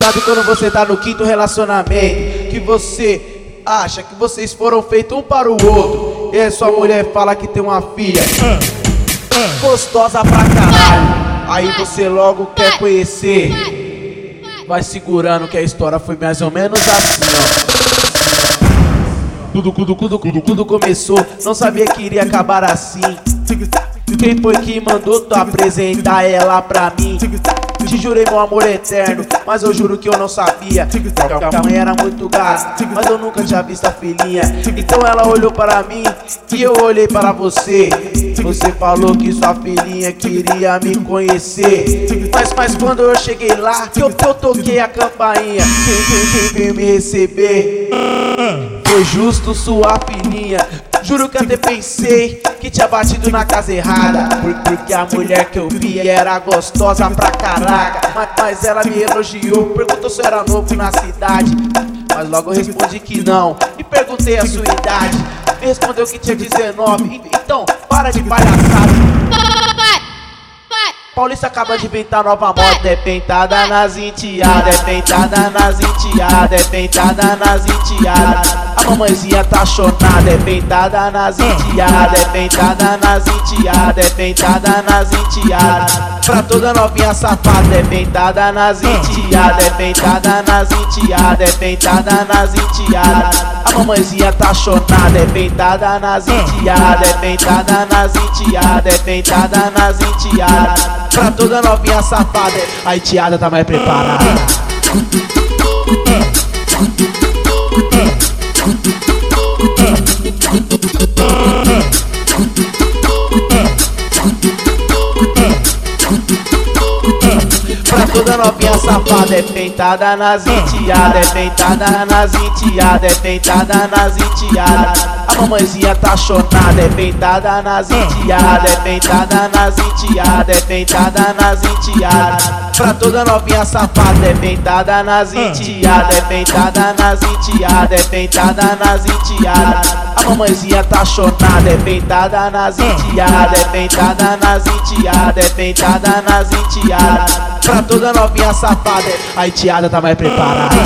Sabe quando você tá no quinto relacionamento que você acha que vocês foram feitos um para o outro e aí sua mulher fala que tem uma filha gostosa pra caralho. Aí você logo quer conhecer. Vai segurando que a história foi mais ou menos assim, ó. Tudo, tudo, tudo, tudo, tudo começou, não sabia que iria acabar assim. Quem foi que mandou tu apresentar ela pra mim? Te jurei meu amor eterno, mas eu juro que eu não sabia. Que a mãe era muito gata, mas eu nunca tinha visto a filhinha. Então ela olhou para mim e eu olhei para você. Você falou que sua filhinha queria me conhecer. Mas, mas quando eu cheguei lá, que eu, eu toquei a campainha Quem, quem, quem veio me receber? Foi justo sua filhinha Juro que até pensei que tinha batido na casa errada. Porque a mulher que eu vi era gostosa pra caraca. Mas, mas ela me elogiou, perguntou se eu era novo na cidade. Mas logo eu respondi que não E perguntei a sua idade. Me respondeu que tinha 19 Então, para de palhaçada Paulista acaba de inventar nova moda É pentada nas enteadas É pentada nas enteadas É pentada nas enteadas. A mamãezinha tá chonada É pentada nas enteadas É pentada nas enteadas É pentada nas enteadas Pra toda novinha safada É pentada nas enteadas É pentada nas enteadas É pentada nas enteadas. A mamãezinha tá chonada É pentada nas enteadas É pentada nas enteadas É pentada nas enteadas. Pra toda novinha safada A enteada tá mais preparada Yeah. Pra toda novinha safada é pentada nas enteadas, é pentada nas enteadas, é pentada nas enteadas. A mamãezinha tá chonada, é pentada nas enteadas, é pentada nas enteadas, é nas enteadas. Pra toda novinha safada é pentada nas enteadas, é pentada nas enteadas, é nas enteadas. A mamãezinha tá chonada, é pentada nas enteadas, é pentada nas enteadas, é nas Pra toda novinha safada, a enteada tá mais preparada.